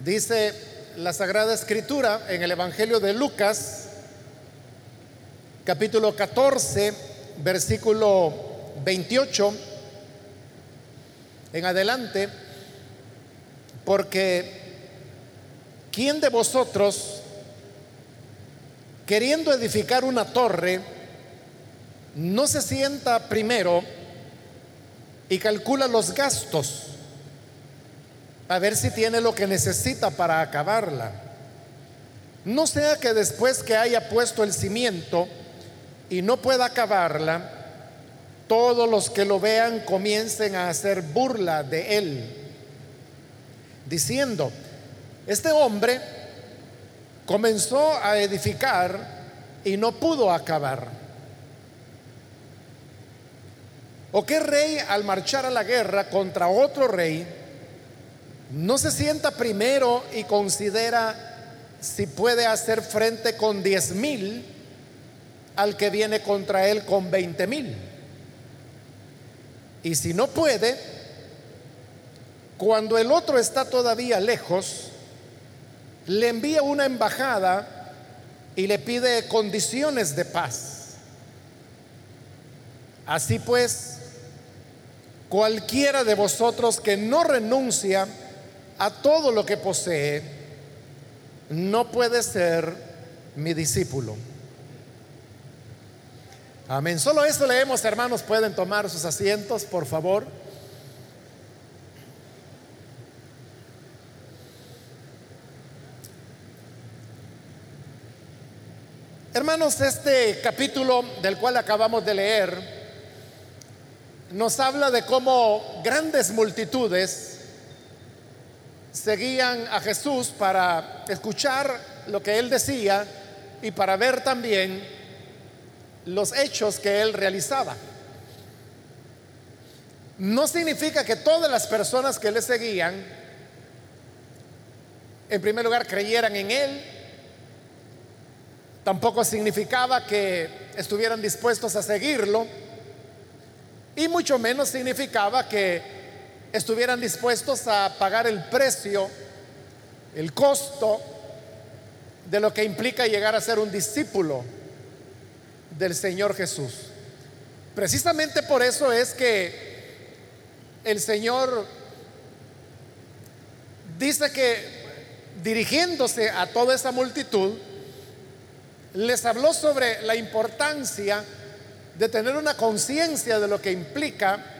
Dice la Sagrada Escritura en el Evangelio de Lucas, capítulo 14, versículo 28 en adelante, porque ¿quién de vosotros, queriendo edificar una torre, no se sienta primero y calcula los gastos a ver si tiene lo que necesita para acabarla? No sea que después que haya puesto el cimiento y no pueda acabarla, todos los que lo vean comiencen a hacer burla de él, diciendo, este hombre comenzó a edificar y no pudo acabar. ¿O qué rey al marchar a la guerra contra otro rey no se sienta primero y considera si puede hacer frente con diez mil al que viene contra él con veinte mil? Y si no puede, cuando el otro está todavía lejos, le envía una embajada y le pide condiciones de paz. Así pues, cualquiera de vosotros que no renuncia a todo lo que posee, no puede ser mi discípulo. Amén. Solo eso leemos, hermanos. Pueden tomar sus asientos, por favor. Hermanos, este capítulo del cual acabamos de leer nos habla de cómo grandes multitudes seguían a Jesús para escuchar lo que él decía y para ver también los hechos que él realizaba. No significa que todas las personas que le seguían, en primer lugar, creyeran en él. Tampoco significaba que estuvieran dispuestos a seguirlo y mucho menos significaba que estuvieran dispuestos a pagar el precio, el costo de lo que implica llegar a ser un discípulo del Señor Jesús. Precisamente por eso es que el Señor dice que dirigiéndose a toda esa multitud, les habló sobre la importancia de tener una conciencia de lo que implica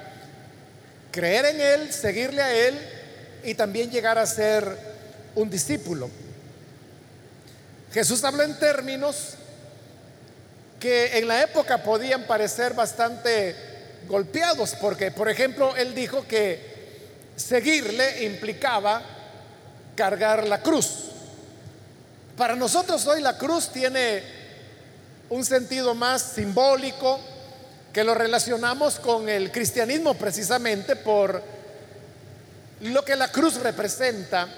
creer en Él, seguirle a Él y también llegar a ser un discípulo. Jesús habló en términos que en la época podían parecer bastante golpeados, porque por ejemplo Él dijo que seguirle implicaba cargar la cruz. Para nosotros hoy la cruz tiene un sentido más simbólico que lo relacionamos con el cristianismo precisamente por lo que la cruz representa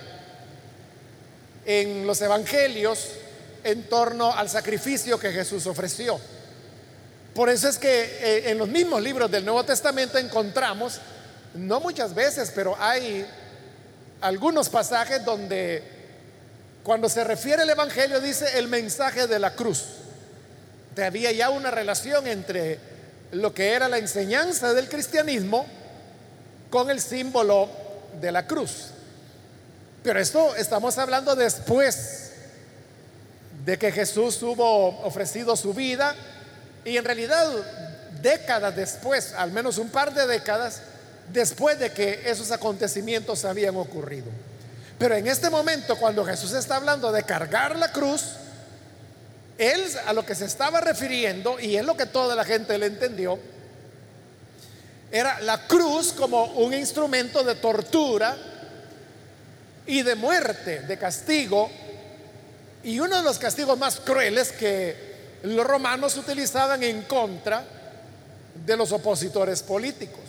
en los evangelios en torno al sacrificio que Jesús ofreció. Por eso es que eh, en los mismos libros del Nuevo Testamento encontramos, no muchas veces, pero hay algunos pasajes donde cuando se refiere al Evangelio dice el mensaje de la cruz había ya una relación entre lo que era la enseñanza del cristianismo con el símbolo de la cruz. Pero esto estamos hablando después de que Jesús hubo ofrecido su vida y en realidad décadas después, al menos un par de décadas después de que esos acontecimientos habían ocurrido. Pero en este momento, cuando Jesús está hablando de cargar la cruz, él a lo que se estaba refiriendo, y es lo que toda la gente le entendió, era la cruz como un instrumento de tortura y de muerte, de castigo, y uno de los castigos más crueles que los romanos utilizaban en contra de los opositores políticos.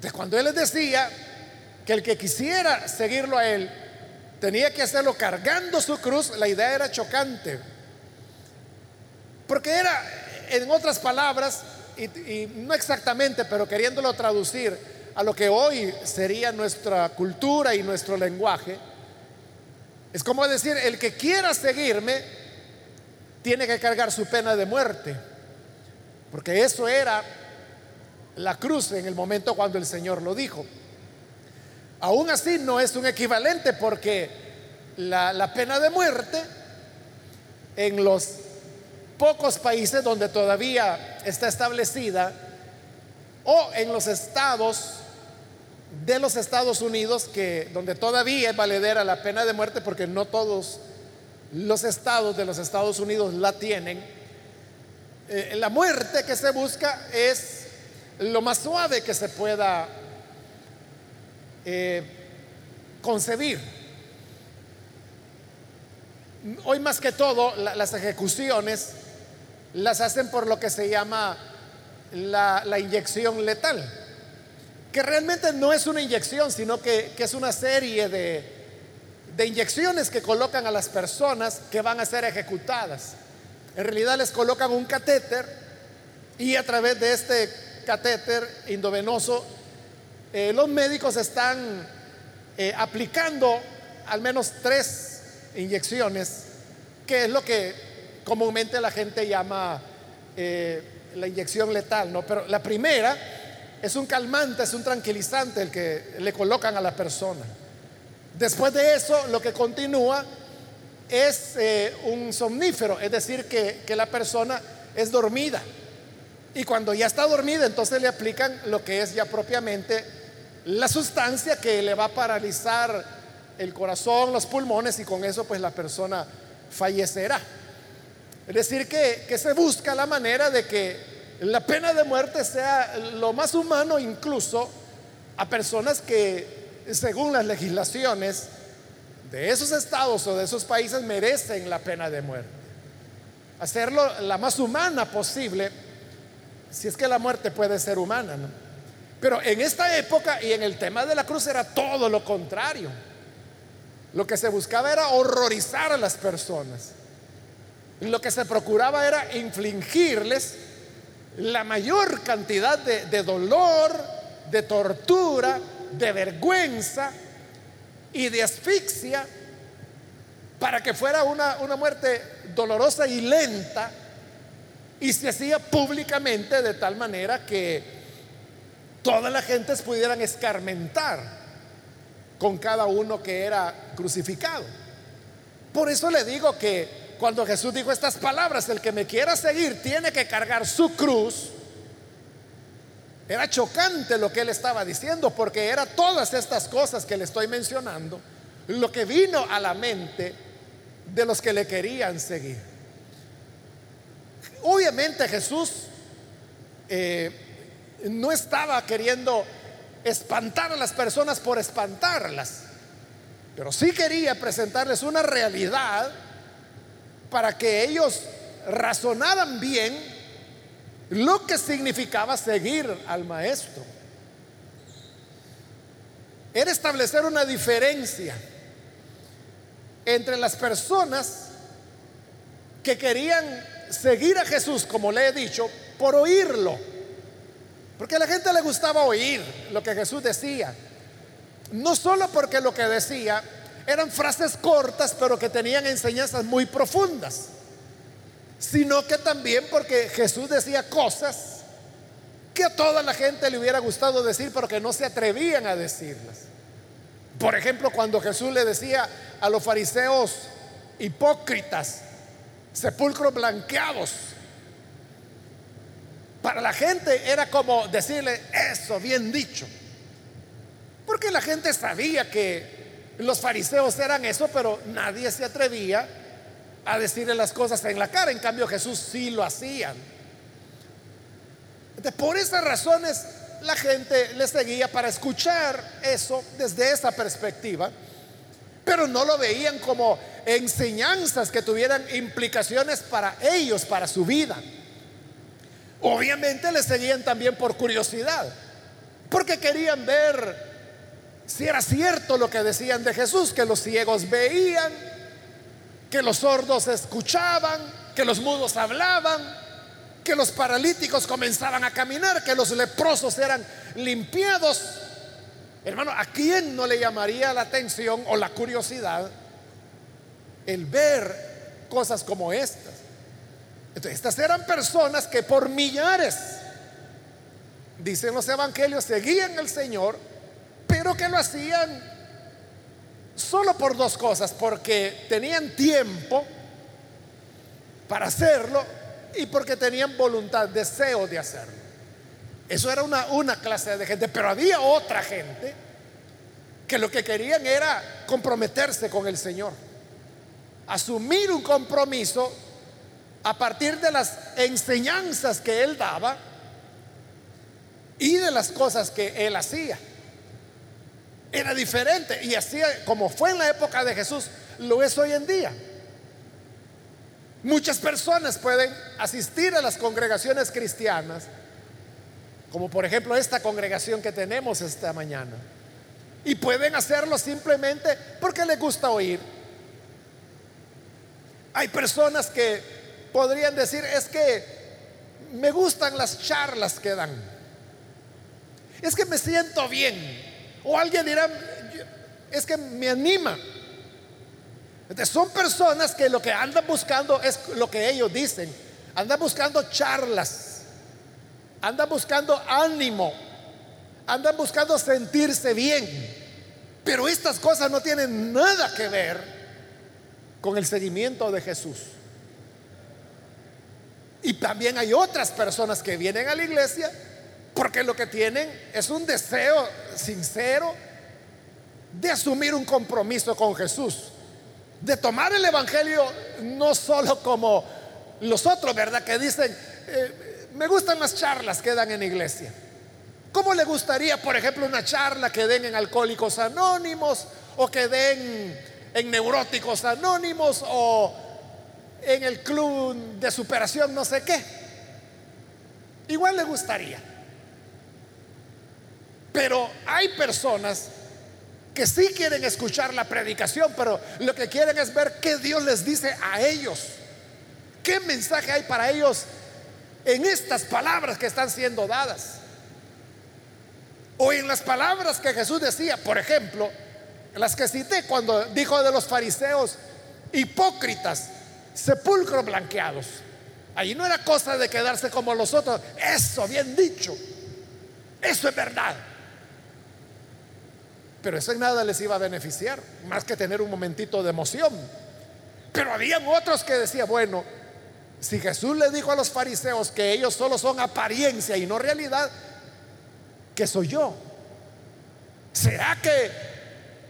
De cuando él les decía que el que quisiera seguirlo a él tenía que hacerlo cargando su cruz, la idea era chocante porque era, en otras palabras, y, no exactamente, pero queriéndolo traducir a lo que hoy sería nuestra cultura y nuestro lenguaje, Es como decir, el que quiera seguirme tiene que cargar su pena de muerte. Porque eso era la cruz en el momento cuando el Señor lo dijo. Aún así no es un equivalente porque la, la pena de muerte en los pocos países donde todavía está establecida o en los estados de los Estados Unidos que donde todavía es valedera la pena de muerte porque no todos los estados de los Estados Unidos la tienen. Eh, la muerte que se busca es lo más suave que se pueda eh, concebir. Hoy más que todo las ejecuciones las hacen por lo que se llama la, inyección letal, que realmente no es una inyección, sino que, es una serie de, de inyecciones que colocan a las personas que van a ser ejecutadas. En realidad les colocan un catéter y a través de este catéter indovenoso, eh, los médicos están eh, aplicando al menos tres inyecciones, que es lo que comúnmente la gente llama eh, la inyección letal, ¿no? Pero la primera es un calmante, es un tranquilizante el que le colocan a la persona. Después de eso, lo que continúa es eh, un somnífero, es decir, que, que la persona es dormida. Y cuando ya está dormida, entonces le aplican lo que es ya propiamente la sustancia que le va a paralizar el corazón, los pulmones y con eso pues la persona fallecerá. Es decir, que, se busca la manera de que la pena de muerte sea lo más humano incluso a personas que, según las legislaciones de esos estados o de esos países, merecen la pena de muerte. Hacerlo la más humana posible, si es que la muerte puede ser humana. Pero en esta época y en el tema de la cruz era todo lo contrario. Lo que se buscaba era horrorizar a las personas. Lo que se procuraba era infligirles la mayor cantidad de, dolor, de tortura, de vergüenza y de asfixia para que fuera una, una muerte dolorosa y lenta y se hacía públicamente de tal manera que todas las gentes pudieran escarmentar con cada uno que era crucificado. Por eso le digo que cuando Jesús dijo estas palabras, el que me quiera seguir tiene que cargar su cruz, era chocante lo que él estaba diciendo, porque era todas estas cosas que le estoy mencionando, lo que vino a la mente de los que le querían seguir. Obviamente Jesús eh, no estaba queriendo espantar a las personas por espantarlas, pero sí quería presentarles una realidad para que ellos razonaran bien lo que significaba seguir al maestro. Era establecer una diferencia entre las personas que querían seguir a Jesús, como le he dicho, por oírlo. Porque a la gente le gustaba oír lo que Jesús decía. No solo porque lo que decía eran frases cortas, pero que tenían enseñanzas muy profundas, sino que también porque Jesús decía cosas que a toda la gente le hubiera gustado decir, pero que no se atrevían a decirlas. Por ejemplo, cuando Jesús le decía a los fariseos hipócritas, sepulcros blanqueados, para la gente era como decirle eso, bien dicho. Porque la gente sabía que los fariseos eran eso, pero nadie se atrevía a decirle las cosas en la cara. En cambio Jesús sí lo hacía. por esas razones la gente le seguía para escuchar eso desde esa perspectiva, pero no lo veían como enseñanzas que tuvieran implicaciones para ellos, para su vida. Obviamente le seguían también por curiosidad, porque querían ver si era cierto lo que decían de Jesús, que los ciegos veían, que los sordos escuchaban, que los mudos hablaban, que los paralíticos comenzaban a caminar, que los leprosos eran limpiados. Hermano, ¿a quién no le llamaría la atención o la curiosidad el ver cosas como estas. Entonces, estas eran personas que por millares, dicen los evangelios, seguían al Señor, que lo hacían solo por dos cosas, porque tenían tiempo para hacerlo y porque tenían voluntad, deseo de hacerlo. Eso era una, una clase de gente, pero había otra gente que lo que querían era comprometerse con el Señor, asumir un compromiso a partir de las enseñanzas que Él daba y de las cosas que Él hacía. Era diferente y hacía como fue en la época de Jesús, lo es hoy en día. Muchas personas pueden asistir a las congregaciones cristianas, como por ejemplo esta congregación que tenemos esta mañana, y pueden hacerlo simplemente porque les gusta oír. Hay personas que podrían decir, es que me gustan las charlas que dan, es que me siento bien, o alguien dirá, es que me anima son personas que lo que andan buscando es lo que ellos dicen. Andan buscando charlas. Andan buscando ánimo. Andan buscando sentirse bien. Pero estas cosas no tienen nada que ver con el seguimiento de Jesús. Y también hay otras personas que vienen a la iglesia porque lo que tienen es un deseo sincero de asumir un compromiso con Jesús de tomar el Evangelio no solo como los otros, ¿verdad? Que dicen, eh, me gustan las charlas que dan en iglesia. ¿Cómo le gustaría, por ejemplo, una charla que den en Alcohólicos Anónimos o que den en Neuróticos Anónimos o en el club de superación no sé qué? Igual le gustaría. Pero hay personas que sí quieren escuchar la predicación, pero lo que quieren es ver qué Dios les dice a ellos. ¿Qué mensaje hay para ellos en estas palabras que están siendo dadas? O en las palabras que Jesús decía, por ejemplo, las que cité cuando dijo de los fariseos, hipócritas, sepulcros blanqueados. Ahí no era cosa de quedarse como los otros. Eso, bien dicho. Eso es verdad. Pero eso en nada les iba a beneficiar, más que tener un momentito de emoción. Pero habían otros que decían, bueno, si Jesús le dijo a los fariseos que ellos solo son apariencia y no realidad, ¿qué soy yo? ¿Será que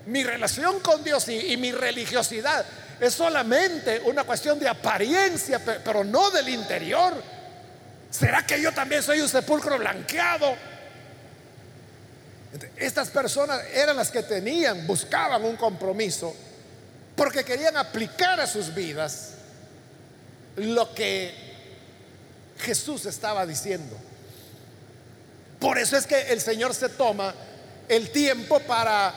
mi relación con Dios y, y mi religiosidad es solamente una cuestión de apariencia, pero no del interior? ¿Será que yo también soy un sepulcro blanqueado? Estas personas eran las que tenían, buscaban un compromiso, porque querían aplicar a sus vidas lo que Jesús estaba diciendo. Por eso es que el Señor se toma el tiempo para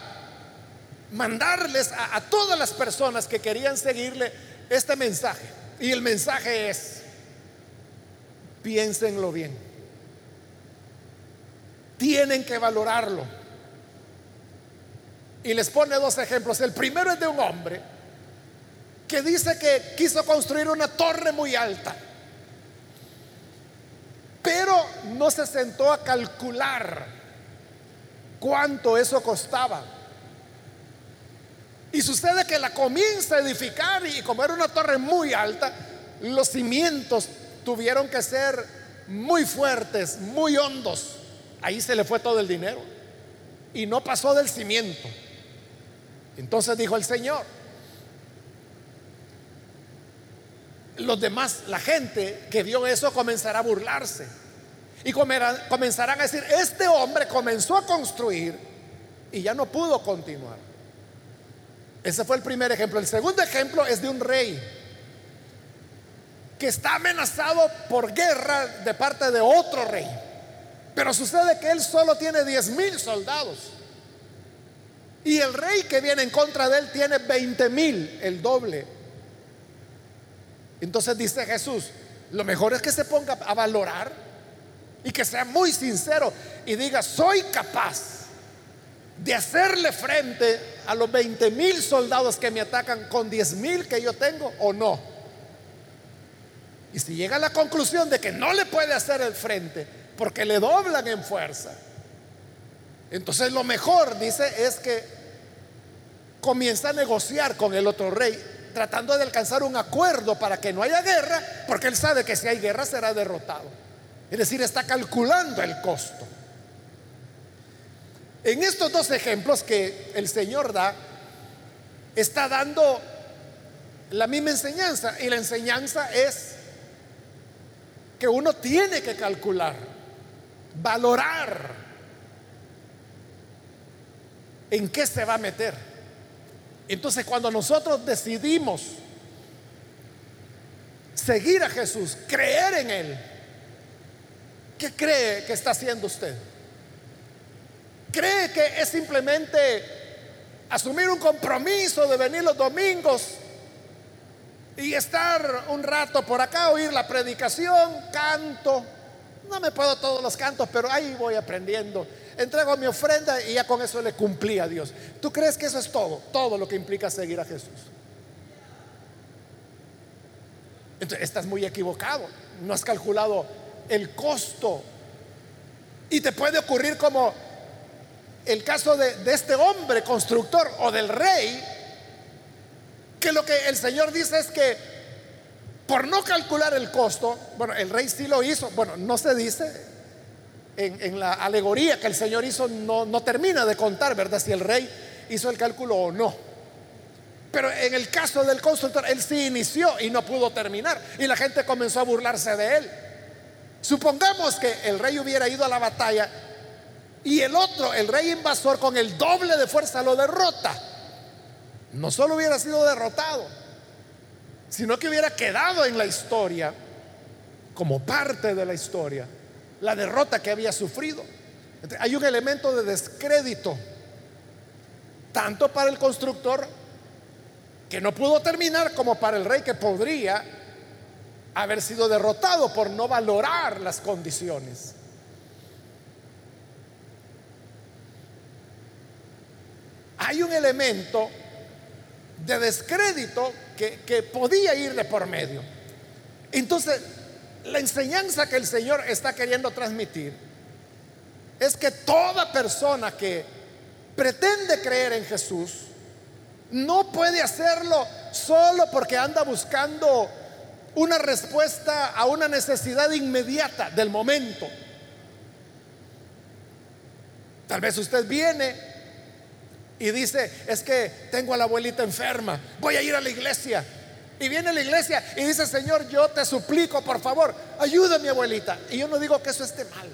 mandarles a, todas las personas que querían seguirle este mensaje. Y el mensaje es, piénsenlo bien tienen que valorarlo. Y les pone dos ejemplos. El primero es de un hombre que dice que quiso construir una torre muy alta, pero no se sentó a calcular cuánto eso costaba. Y sucede que la comienza a edificar y como era una torre muy alta, los cimientos tuvieron que ser muy fuertes, muy hondos. Ahí se le fue todo el dinero. Y no pasó del cimiento. Entonces dijo el Señor, los demás, la gente que vio eso comenzará a burlarse. Y comenzarán a decir, este hombre comenzó a construir y ya no pudo continuar. Ese fue el primer ejemplo. El segundo ejemplo es de un rey que está amenazado por guerra de parte de otro rey. Pero sucede que él solo tiene 10 mil soldados. Y el rey que viene en contra de él tiene 20 mil, el doble. Entonces dice Jesús, lo mejor es que se ponga a valorar y que sea muy sincero y diga, soy capaz de hacerle frente a los 20 mil soldados que me atacan con 10 mil que yo tengo o no. Y si llega a la conclusión de que no le puede hacer el frente porque le doblan en fuerza, entonces lo mejor, dice, es que comienza a negociar con el otro rey, tratando de alcanzar un acuerdo para que no haya guerra, porque él sabe que si hay guerra será derrotado. Es decir, está calculando el costo. En estos dos ejemplos que el Señor da, está dando la misma enseñanza. Y la enseñanza es que uno tiene que calcular, valorar en qué se va a meter. Entonces cuando nosotros decidimos seguir a Jesús, creer en Él, ¿qué cree que está haciendo usted? ¿Cree que es simplemente asumir un compromiso de venir los domingos y estar un rato por acá, oír la predicación, canto? No me puedo todos los cantos, pero ahí voy aprendiendo. Entrego mi ofrenda y ya con eso le cumplí a Dios. ¿Tú crees que eso es todo? Todo lo que implica seguir a Jesús. Entonces, estás muy equivocado. No has calculado el costo. Y te puede ocurrir como el caso de, este hombre constructor o del rey, que lo que el Señor dice es que por no calcular el costo, bueno, el rey sí lo hizo, bueno, no se dice en, la alegoría que el Señor hizo, no, no termina de contar, ¿verdad? Si el rey hizo el cálculo o no. Pero en el caso del constructor, él sí inició y no pudo terminar. Y la gente comenzó a burlarse de él. Supongamos que el rey hubiera ido a la batalla y el otro, el rey invasor, con el doble de fuerza lo derrota. No solo hubiera sido derrotado, sino que hubiera quedado en la historia como parte de la historia la derrota que había sufrido. hay un elemento de descrédito, tanto para el constructor que no pudo terminar como para el rey que podría haber sido derrotado por no valorar las condiciones. hay un elemento de descrédito que, podía ir de por medio. Entonces, la enseñanza que el Señor está queriendo transmitir es que toda persona que pretende creer en Jesús no puede hacerlo solo porque anda buscando una respuesta a una necesidad inmediata del momento. Tal vez usted viene y dice, es que tengo a la abuelita enferma, voy a ir a la iglesia. Y viene a la iglesia y dice, Señor, yo te suplico, por favor, ayuda a mi abuelita. Y yo no digo que eso esté mal.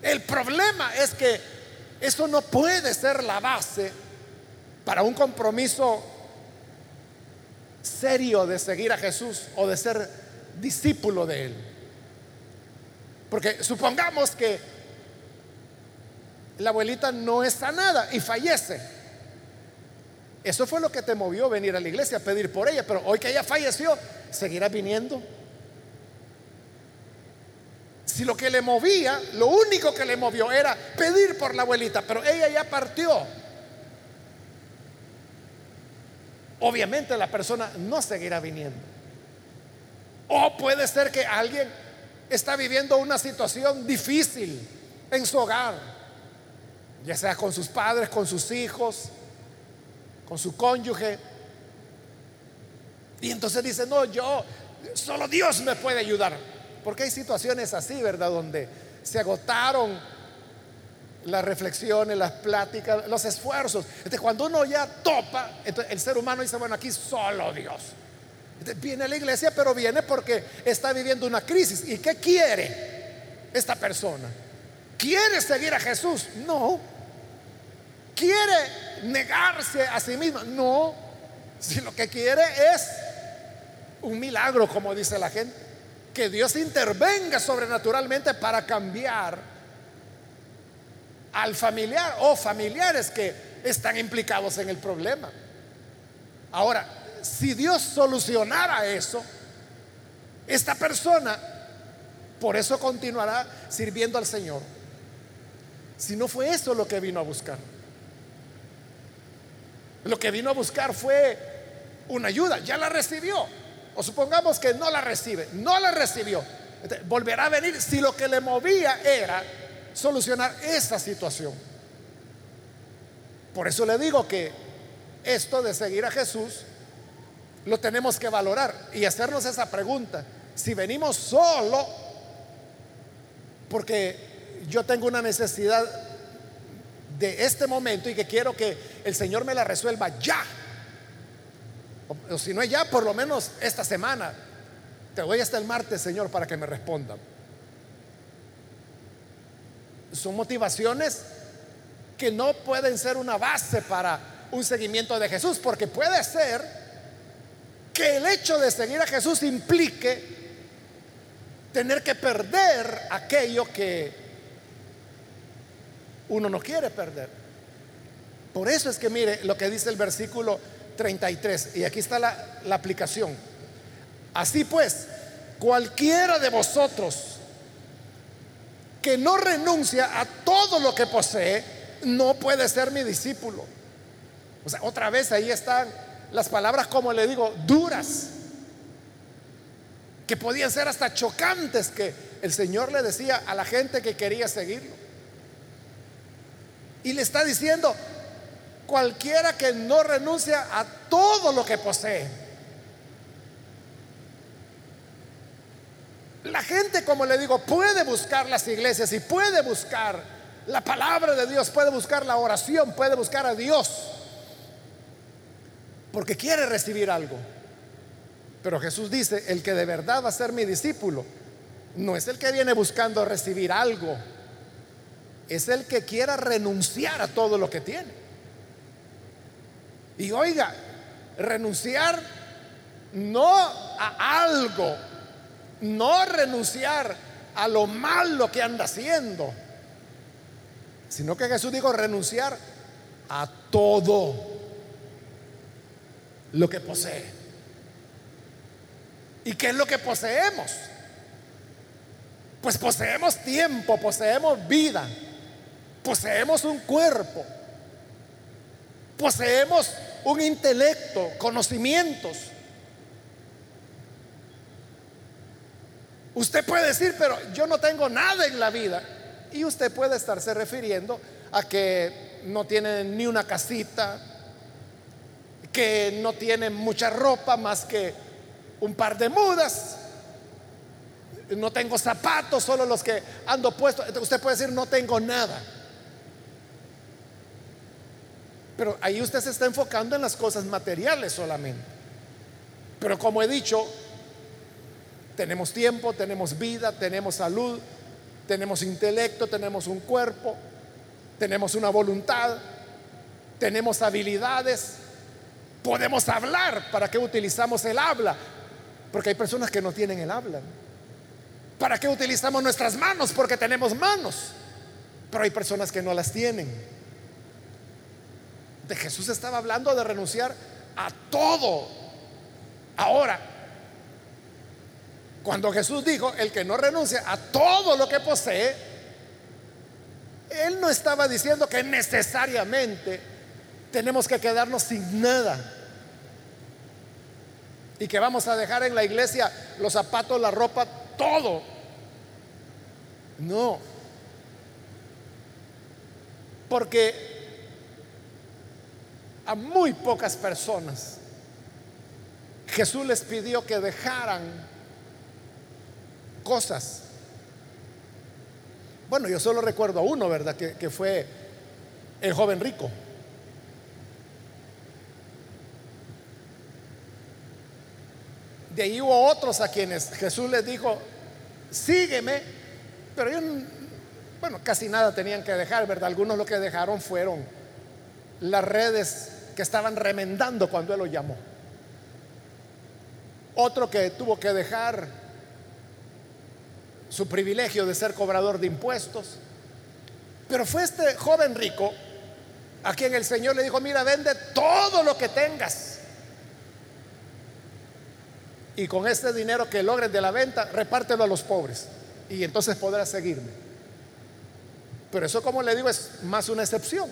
El problema es que eso no puede ser la base para un compromiso serio de seguir a Jesús o de ser discípulo de Él. Porque supongamos que la abuelita no está nada y fallece. Eso fue lo que te movió venir a la iglesia a pedir por ella, pero hoy que ella falleció, seguirá viniendo. Si lo que le movía, lo único que le movió era pedir por la abuelita, pero ella ya partió. Obviamente la persona no seguirá viniendo. O puede ser que alguien está viviendo una situación difícil en su hogar ya sea con sus padres, con sus hijos, con su cónyuge. Y entonces dice, no, yo, solo Dios me puede ayudar. Porque hay situaciones así, ¿verdad? Donde se agotaron las reflexiones, las pláticas, los esfuerzos. Entonces, cuando uno ya topa, el ser humano dice, bueno, aquí solo Dios. viene a la iglesia, pero viene porque está viviendo una crisis. ¿Y qué quiere esta persona? ¿Quiere seguir a Jesús? No quiere negarse a sí misma. No, si lo que quiere es un milagro, como dice la gente, que Dios intervenga sobrenaturalmente para cambiar al familiar o familiares que están implicados en el problema. Ahora, si Dios solucionara eso, esta persona por eso continuará sirviendo al Señor. Si no fue eso lo que vino a buscar. Lo que vino a buscar fue una ayuda, ya la recibió. O supongamos que no la recibe, no la recibió. Volverá a venir si lo que le movía era solucionar esa situación. Por eso le digo que esto de seguir a Jesús lo tenemos que valorar y hacernos esa pregunta. Si venimos solo, porque yo tengo una necesidad de este momento y que quiero que el Señor me la resuelva ya. O, si no es ya, por lo menos esta semana. Te voy hasta el martes, Señor, para que me respondan. Son motivaciones que no pueden ser una base para un seguimiento de Jesús, porque puede ser que el hecho de seguir a Jesús implique tener que perder aquello que uno no quiere perder. Por eso es que mire lo que dice el versículo 33, y aquí está la, la aplicación. Así pues, cualquiera de vosotros que no renuncia a todo lo que posee, no puede ser mi discípulo. O sea, otra vez ahí están las palabras, como le digo, duras, que podían ser hasta chocantes que el Señor le decía a la gente que quería seguirlo. Y le está diciendo, cualquiera que no renuncia a todo lo que posee. La gente, como le digo, puede buscar las iglesias y puede buscar la palabra de Dios, puede buscar la oración, puede buscar a Dios, porque quiere recibir algo. Pero Jesús dice, el que de verdad va a ser mi discípulo, no es el que viene buscando recibir algo, es el que quiera renunciar a todo lo que tiene. Y oiga, renunciar no a algo, no renunciar a lo malo que anda haciendo, sino que Jesús dijo renunciar a todo lo que posee. ¿Y qué es lo que poseemos? Pues poseemos tiempo, poseemos vida, poseemos un cuerpo, poseemos un intelecto, conocimientos. Usted puede decir, pero yo no tengo nada en la vida. Y usted puede estarse refiriendo a que no tiene ni una casita, que no tiene mucha ropa más que un par de mudas. No tengo zapatos, solo los que ando puestos. Usted puede decir, no tengo nada. Pero ahí usted se está enfocando en las cosas materiales solamente. Pero como he dicho, tenemos tiempo, tenemos vida, tenemos salud, tenemos intelecto, tenemos un cuerpo, tenemos una voluntad, tenemos habilidades, podemos hablar. ¿Para qué utilizamos el habla? Porque hay personas que no tienen el habla. ¿Para qué utilizamos nuestras manos? Porque tenemos manos. Pero hay personas que no las tienen. De Jesús estaba hablando de renunciar a todo. Ahora, cuando Jesús dijo, el que no renuncia a todo lo que posee, Él no estaba diciendo que necesariamente tenemos que quedarnos sin nada. Y que vamos a dejar en la iglesia los zapatos, la ropa, todo. No. Porque a muy pocas personas Jesús les pidió que dejaran cosas. Bueno, yo solo recuerdo a uno, ¿verdad? Que, que fue el joven rico. De ahí hubo otros a quienes Jesús les dijo, sígueme, pero ellos, bueno, casi nada tenían que dejar, ¿verdad? Algunos lo que dejaron fueron las redes que estaban remendando cuando Él lo llamó. Otro que tuvo que dejar su privilegio de ser cobrador de impuestos. Pero fue este joven rico a quien el Señor le dijo, mira, vende todo lo que tengas. Y con este dinero que logres de la venta, repártelo a los pobres. Y entonces podrás seguirme. Pero eso, como le digo, es más una excepción.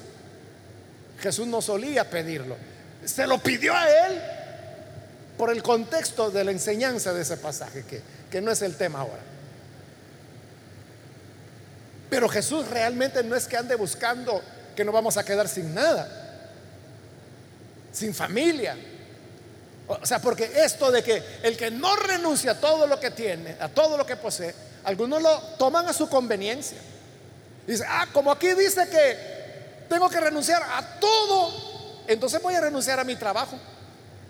Jesús no solía pedirlo. Se lo pidió a él por el contexto de la enseñanza de ese pasaje, que, que no es el tema ahora. Pero Jesús realmente no es que ande buscando que no vamos a quedar sin nada, sin familia. O sea, porque esto de que el que no renuncia a todo lo que tiene, a todo lo que posee, algunos lo toman a su conveniencia. Dice, ah, como aquí dice que tengo que renunciar a todo, entonces voy a renunciar a mi trabajo.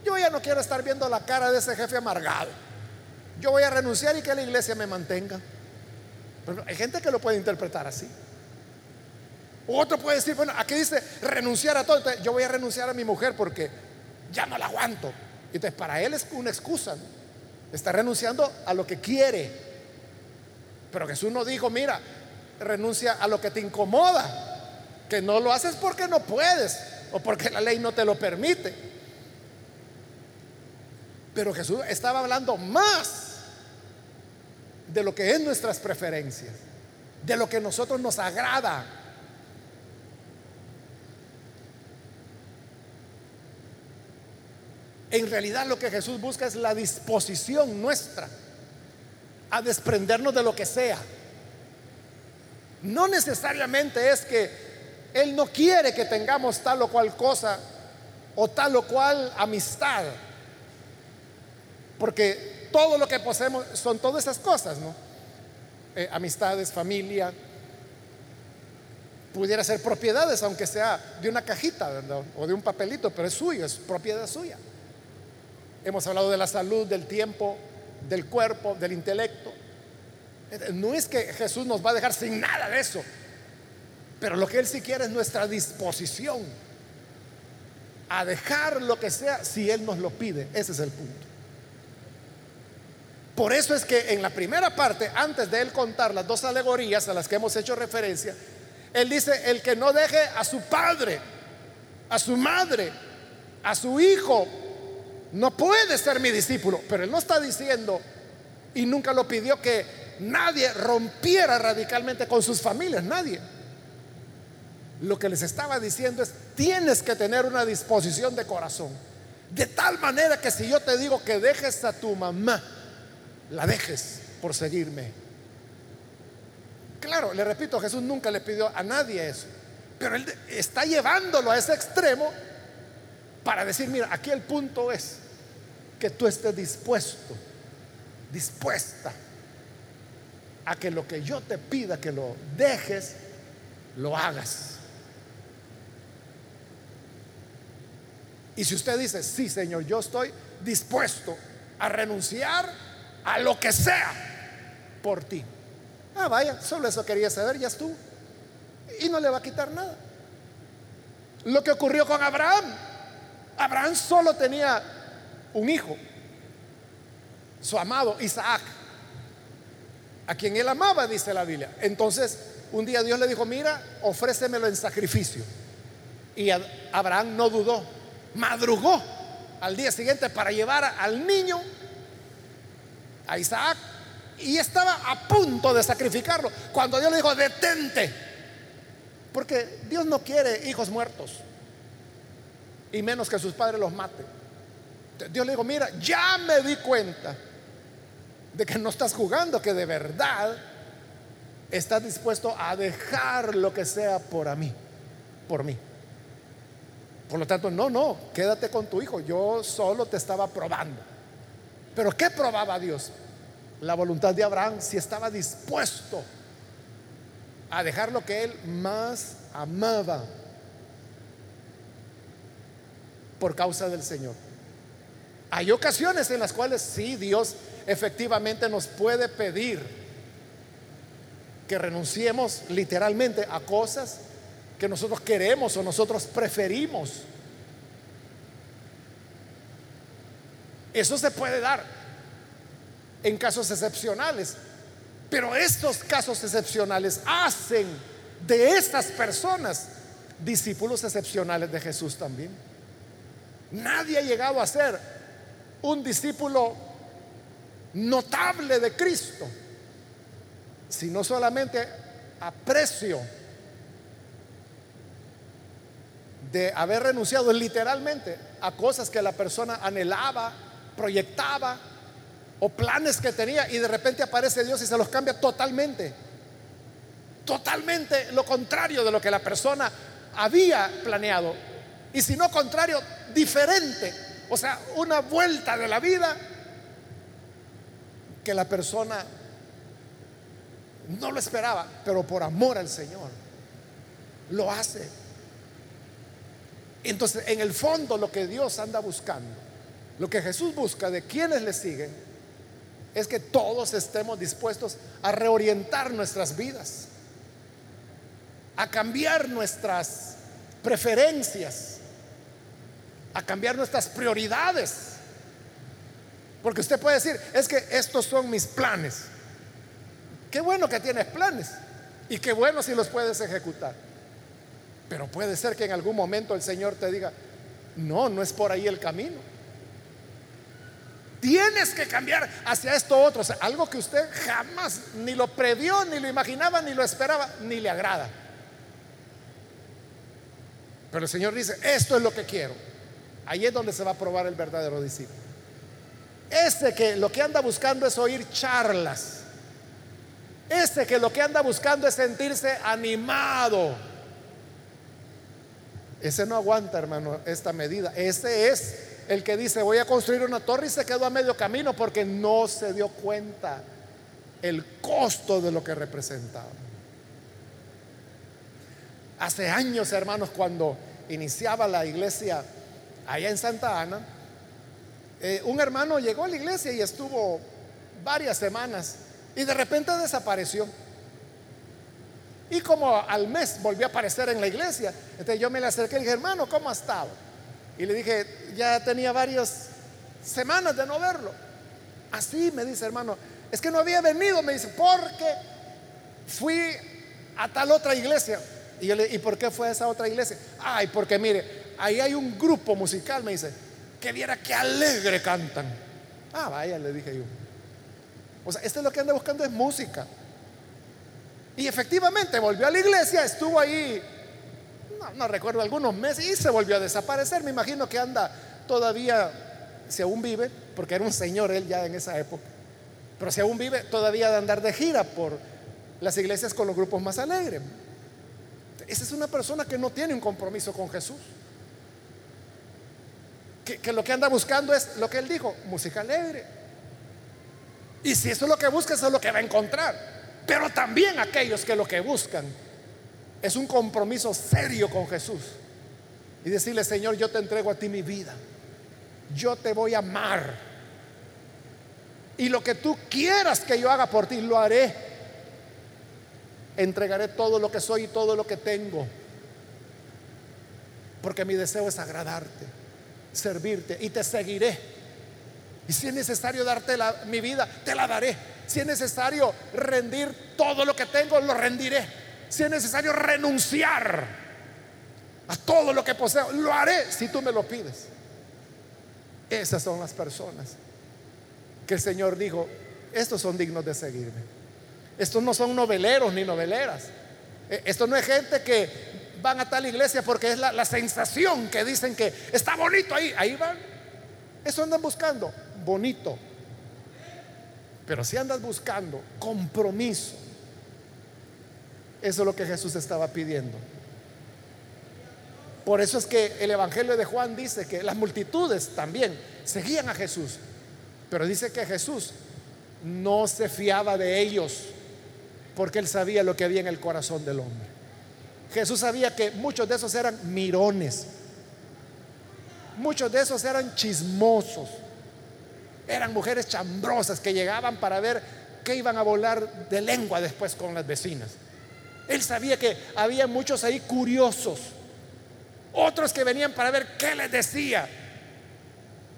Yo ya no quiero estar viendo la cara de ese jefe amargado. Yo voy a renunciar y que la iglesia me mantenga. Pero hay gente que lo puede interpretar así. Otro puede decir, bueno, aquí dice renunciar a todo. yo voy a renunciar a mi mujer porque ya no la aguanto. Entonces, para él es una excusa. Está renunciando a lo que quiere. Pero Jesús no dijo, mira, renuncia a lo que te incomoda. Que no lo haces porque no puedes o porque la ley no te lo permite. Pero Jesús estaba hablando más de lo que es nuestras preferencias, de lo que a nosotros nos agrada. En realidad lo que Jesús busca es la disposición nuestra a desprendernos de lo que sea. No necesariamente es que Él no quiere que tengamos tal o cual cosa o tal o cual amistad. Porque todo lo que poseemos son todas esas cosas, ¿no? Eh, amistades, familia, pudiera ser propiedades, aunque sea de una cajita o de un papelito, pero es suyo, es propiedad suya. Hemos hablado de la salud, del tiempo, del cuerpo, del intelecto. No es que Jesús nos va a dejar sin nada de eso, pero lo que Él sí quiere es nuestra disposición a dejar lo que sea si Él nos lo pide. Ese es el punto. Por eso es que en la primera parte, antes de Él contar las dos alegorías a las que hemos hecho referencia, Él dice, el que no deje a su padre, a su madre, a su hijo, no puede ser mi discípulo. Pero Él no está diciendo, y nunca lo pidió, que nadie rompiera radicalmente con sus familias, nadie. Lo que les estaba diciendo es, tienes que tener una disposición de corazón. De tal manera que si yo te digo que dejes a tu mamá, la dejes por seguirme. Claro, le repito, Jesús nunca le pidió a nadie eso. Pero él está llevándolo a ese extremo para decir, mira, aquí el punto es que tú estés dispuesto, dispuesta a que lo que yo te pida que lo dejes, lo hagas. Y si usted dice, sí, Señor, yo estoy dispuesto a renunciar a lo que sea por ti. Ah, vaya, solo eso quería saber, ya estuvo. Y no le va a quitar nada. Lo que ocurrió con Abraham. Abraham solo tenía un hijo, su amado Isaac a quien él amaba, dice la Biblia. Entonces, un día Dios le dijo, mira, ofrécemelo en sacrificio. Y Abraham no dudó, madrugó al día siguiente para llevar al niño, a Isaac, y estaba a punto de sacrificarlo. Cuando Dios le dijo, detente, porque Dios no quiere hijos muertos, y menos que sus padres los maten. Dios le dijo, mira, ya me di cuenta de que no estás jugando, que de verdad estás dispuesto a dejar lo que sea por mí, por mí. Por lo tanto, no, no, quédate con tu hijo. Yo solo te estaba probando. Pero ¿qué probaba Dios? La voluntad de Abraham si estaba dispuesto a dejar lo que él más amaba por causa del Señor. Hay ocasiones en las cuales sí, Dios efectivamente nos puede pedir que renunciemos literalmente a cosas que nosotros queremos o nosotros preferimos. Eso se puede dar en casos excepcionales, pero estos casos excepcionales hacen de estas personas discípulos excepcionales de Jesús también. Nadie ha llegado a ser un discípulo notable de Cristo, sino solamente aprecio de haber renunciado literalmente a cosas que la persona anhelaba, proyectaba o planes que tenía y de repente aparece Dios y se los cambia totalmente. Totalmente lo contrario de lo que la persona había planeado. Y si no contrario, diferente. O sea, una vuelta de la vida que la persona no lo esperaba, pero por amor al Señor lo hace. Entonces, en el fondo lo que Dios anda buscando, lo que Jesús busca de quienes le siguen, es que todos estemos dispuestos a reorientar nuestras vidas, a cambiar nuestras preferencias, a cambiar nuestras prioridades. Porque usted puede decir, es que estos son mis planes. Qué bueno que tienes planes y qué bueno si los puedes ejecutar. Pero puede ser que en algún momento el Señor te diga, no, no es por ahí el camino. Tienes que cambiar hacia esto otro. O sea, algo que usted jamás ni lo previó, ni lo imaginaba, ni lo esperaba, ni le agrada. Pero el Señor dice, esto es lo que quiero. Ahí es donde se va a probar el verdadero discípulo. Este que lo que anda buscando es oír charlas. Este que lo que anda buscando es sentirse animado ese no aguanta, hermano, esta medida. Ese es el que dice, voy a construir una torre y se quedó a medio camino porque no se dio cuenta el costo de lo que representaba. Hace años, hermanos, cuando iniciaba la iglesia allá en Santa Ana, eh, un hermano llegó a la iglesia y estuvo varias semanas y de repente desapareció. Y como al mes volvió a aparecer en la iglesia, entonces yo me le acerqué y le dije, hermano, ¿cómo ha estado? Y le dije, ya tenía varias semanas de no verlo. Así me dice, hermano, es que no había venido, me dice, porque fui a tal otra iglesia. Y yo le ¿y por qué fue a esa otra iglesia? Ay, porque mire, ahí hay un grupo musical, me dice, que viera qué alegre cantan. Ah, vaya, le dije yo. O sea, este es lo que anda buscando es música. Y efectivamente volvió a la iglesia, estuvo ahí, no, recuerdo, algunos meses y se volvió a desaparecer. Me imagino que anda todavía, si aún vive, porque era un señor él ya en esa época, pero si aún vive, todavía de andar de gira por las iglesias con los grupos más alegres. Esa es una persona que no tiene un compromiso con Jesús. Que, que, lo que anda buscando es lo que él dijo, música alegre. Y si eso es lo que busca, eso es lo que va a encontrar. Pero también aquellos que lo que buscan es un compromiso serio con Jesús. Y decirle, Señor, yo te entrego a ti mi vida. Yo te voy a amar. Y lo que tú quieras que yo haga por ti, lo haré. Entregaré todo lo que soy y todo lo que tengo. Porque mi deseo es agradarte, servirte y te seguiré. Y si es necesario darte mi vida, te la daré. Si es necesario rendir todo lo que tengo, lo rendiré. Si es necesario renunciar a todo lo que poseo, lo haré si tú me lo pides. Esas son las personas que el Señor dijo, estos son dignos de seguirme. Estos no son noveleros ni noveleras. E, esto no es gente que van a tal iglesia porque es la, la sensación que dicen que está bonito ahí. Ahí van. Eso andan buscando. Bonito. Pero si andas buscando compromiso, eso es lo que Jesús estaba pidiendo. Por eso es que el Evangelio de Juan dice que las multitudes también seguían a Jesús, pero dice que Jesús no se fiaba de ellos porque él sabía lo que había en el corazón del hombre. Jesús sabía que muchos de esos eran mirones, muchos de esos eran chismosos, eran mujeres chambrosas que llegaban para ver qué iban a volar de lengua después con las vecinas. Él sabía que había muchos ahí curiosos, otros que venían para ver qué les decía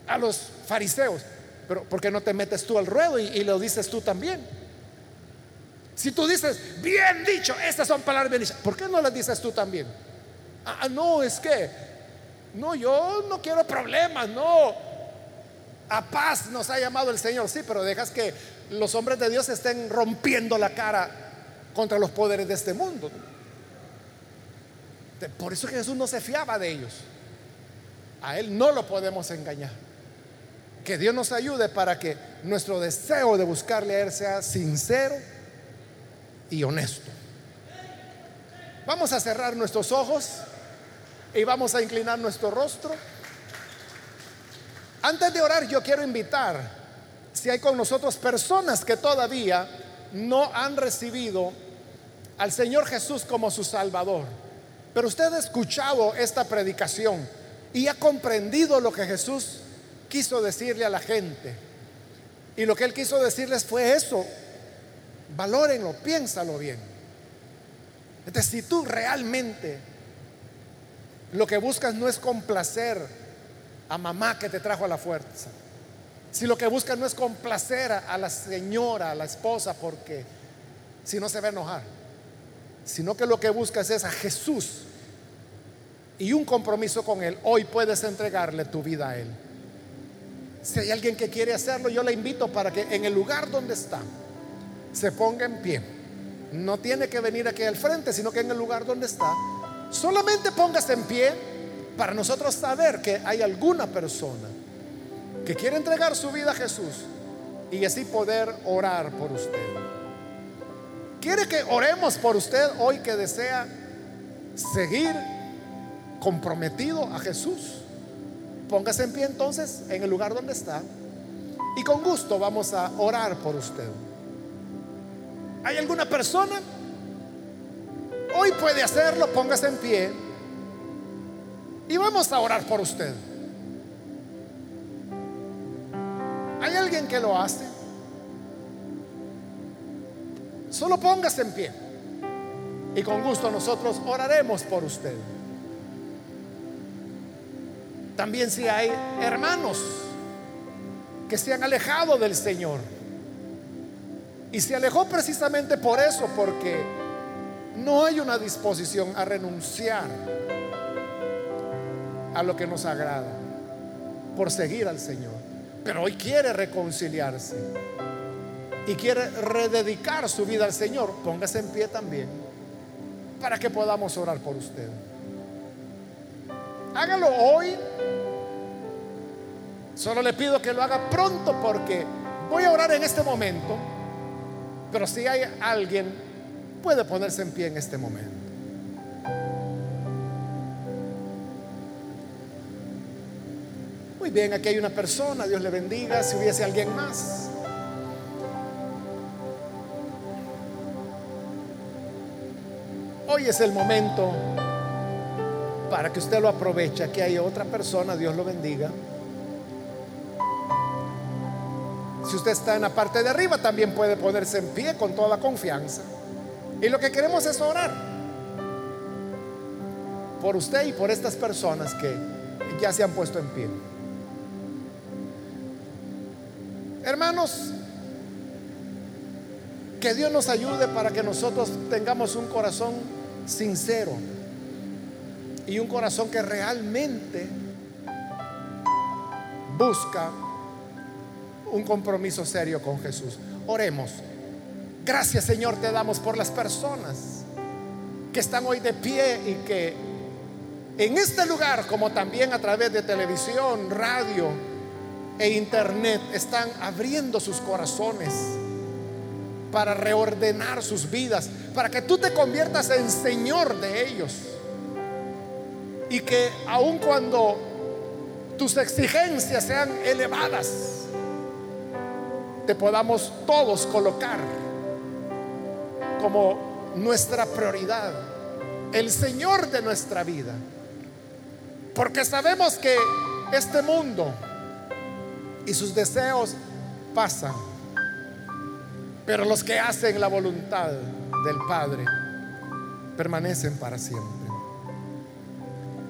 a los fariseos. Pero ¿por qué no te metes tú al ruedo y, lo dices tú también? Si tú dices, bien dicho, estas son palabras bien dichas, ¿por qué no las dices tú también? Ah, no, es que, no, yo no quiero problemas, no, a paz nos ha llamado el Señor, sí, pero dejas que los hombres de Dios estén rompiendo la cara contra los poderes de este mundo. Por eso Jesús no se fiaba de ellos. A Él no lo podemos engañar. Que Dios nos ayude para que nuestro deseo de buscarle a Él sea sincero y honesto. Vamos a cerrar nuestros ojos y vamos a inclinar nuestro rostro. Antes de orar, yo quiero invitar, si hay con nosotros personas que todavía no han recibido al Señor Jesús como su Salvador, pero usted ha escuchado esta predicación y ha comprendido lo que Jesús quiso decirle a la gente. Y lo que él quiso decirles fue eso. Valórenlo, piénsalo bien. Entonces, si tú realmente lo que buscas no es complacer a mamá que te trajo a la fuerza, si lo que buscas no es complacer a la señora, a la esposa, porque si no se va a enojar, sino que lo que buscas es a Jesús y un compromiso con Él, hoy puedes entregarle tu vida a Él. Si hay alguien que quiere hacerlo, yo le invito para que en el lugar donde está se ponga en pie. No tiene que venir aquí al frente, sino que en el lugar donde está, solamente póngase en pie para nosotros saber que hay alguna persona que quiere entregar su vida a Jesús y así poder orar por usted. ¿Quiere que oremos por usted hoy que desea seguir comprometido a Jesús? Póngase en pie entonces en el lugar donde está y con gusto vamos a orar por usted. ¿Hay alguna persona? Hoy puede hacerlo, póngase en pie y vamos a orar por usted. ¿Hay alguien que lo hace? Solo póngase en pie y con gusto nosotros oraremos por usted. También si hay hermanos que se han alejado del Señor. Y se alejó precisamente por eso, porque no hay una disposición a renunciar a lo que nos agrada por seguir al Señor. Pero hoy quiere reconciliarse y quiere rededicar su vida al Señor. Póngase en pie también para que podamos orar por usted. Hágalo hoy. Solo le pido que lo haga pronto porque voy a orar en este momento. Pero si hay alguien, puede ponerse en pie en este momento. Muy bien, aquí hay una persona, Dios le bendiga. Si hubiese alguien más. Hoy es el momento para que usted lo aproveche. Aquí hay otra persona, Dios lo bendiga. Si usted está en la parte de arriba, también puede ponerse en pie con toda confianza. Y lo que queremos es orar por usted y por estas personas que ya se han puesto en pie. Hermanos, que Dios nos ayude para que nosotros tengamos un corazón sincero y un corazón que realmente busca un compromiso serio con Jesús. Oremos. Gracias Señor te damos por las personas que están hoy de pie y que en este lugar, como también a través de televisión, radio e internet, están abriendo sus corazones para reordenar sus vidas, para que tú te conviertas en Señor de ellos y que aun cuando tus exigencias sean elevadas, te podamos todos colocar como nuestra prioridad, el Señor de nuestra vida. Porque sabemos que este mundo y sus deseos pasan, pero los que hacen la voluntad del Padre permanecen para siempre.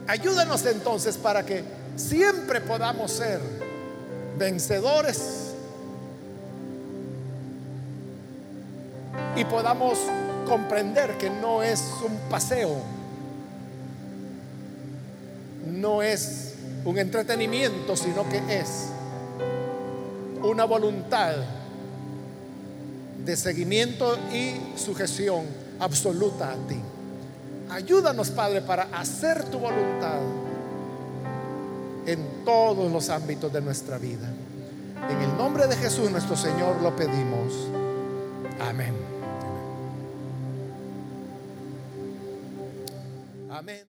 Ayúdanos entonces para que siempre podamos ser vencedores y podamos comprender que no es un paseo, no es un entretenimiento, sino que es una voluntad de seguimiento y sujeción absoluta a ti. Ayúdanos, Padre, para hacer tu voluntad en todos los ámbitos de nuestra vida. En el nombre de Jesús nuestro Señor lo pedimos. Amén. Amén.